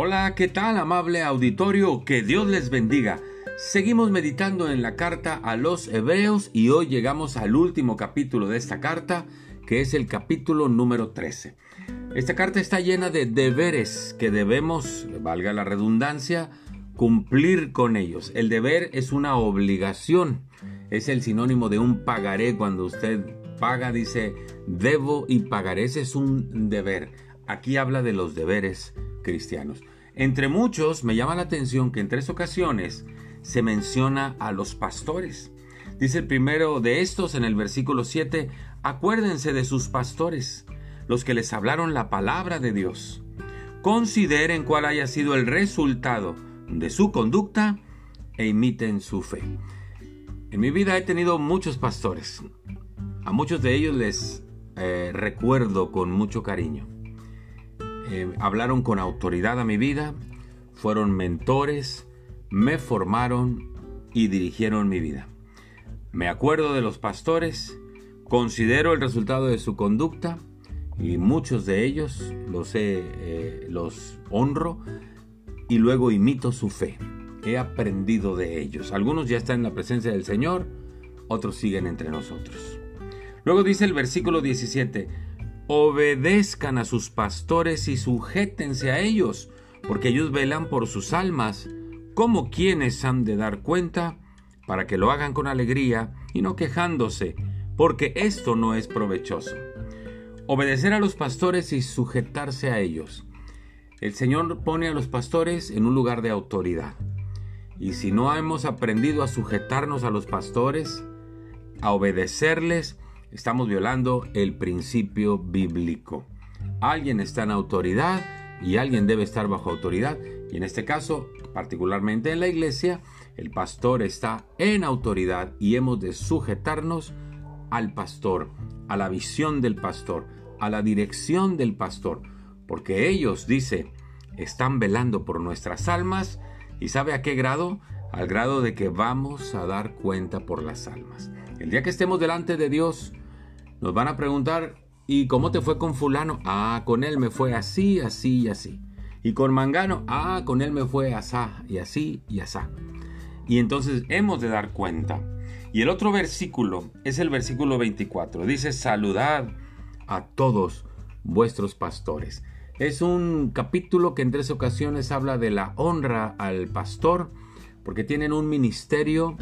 Hola, ¿qué tal amable auditorio? Que Dios les bendiga. Seguimos meditando en la carta a los hebreos y hoy llegamos al último capítulo de esta carta, que es el capítulo número 13. Esta carta está llena de deberes que debemos, valga la redundancia, cumplir con ellos. El deber es una obligación, es el sinónimo de un pagaré. Cuando usted paga, dice debo y pagaré. Ese es un deber. Aquí habla de los deberes cristianos. Entre muchos, me llama la atención que en tres ocasiones se menciona a los pastores. Dice el primero de estos en el versículo 7, acuérdense de sus pastores, los que les hablaron la palabra de Dios. Consideren cuál haya sido el resultado de su conducta e imiten su fe. En mi vida he tenido muchos pastores. A muchos de ellos les eh, recuerdo con mucho cariño. Eh, hablaron con autoridad a mi vida, fueron mentores, me formaron y dirigieron mi vida. Me acuerdo de los pastores, considero el resultado de su conducta y muchos de ellos los, eh, los honro y luego imito su fe. He aprendido de ellos. Algunos ya están en la presencia del Señor, otros siguen entre nosotros. Luego dice el versículo 17, obedezcan a sus pastores y sujétense a ellos, porque ellos velan por sus almas, como quienes han de dar cuenta, para que lo hagan con alegría y no quejándose, porque esto no es provechoso. Obedecer a los pastores y sujetarse a ellos. El Señor pone a los pastores en un lugar de autoridad. Y si no hemos aprendido a sujetarnos a los pastores, a obedecerles, estamos violando el principio bíblico. Alguien está en autoridad y alguien debe estar bajo autoridad. Y en este caso, particularmente en la iglesia, el pastor está en autoridad y hemos de sujetarnos al pastor, a la visión del pastor, a la dirección del pastor, porque ellos, dice, están velando por nuestras almas y sabe a qué grado? Al grado de que vamos a dar cuenta por las almas. El día que estemos delante de Dios, nos van a preguntar, ¿y cómo te fue con fulano? Ah, con él me fue así, así y así. Y con Mangano, ah, con él me fue asá y así y asá. Y entonces hemos de dar cuenta. Y el otro versículo es el versículo 24. Dice, saludad a todos vuestros pastores. Es un capítulo que en tres ocasiones habla de la honra al pastor, porque tienen un ministerio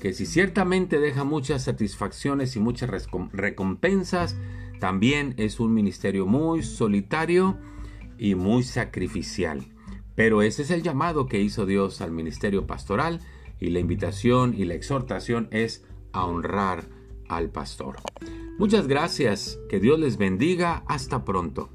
que si ciertamente deja muchas satisfacciones y muchas recompensas, también es un ministerio muy solitario y muy sacrificial. Pero ese es el llamado que hizo Dios al ministerio pastoral y la invitación y la exhortación es a honrar al pastor. Muchas gracias, que Dios les bendiga, hasta pronto.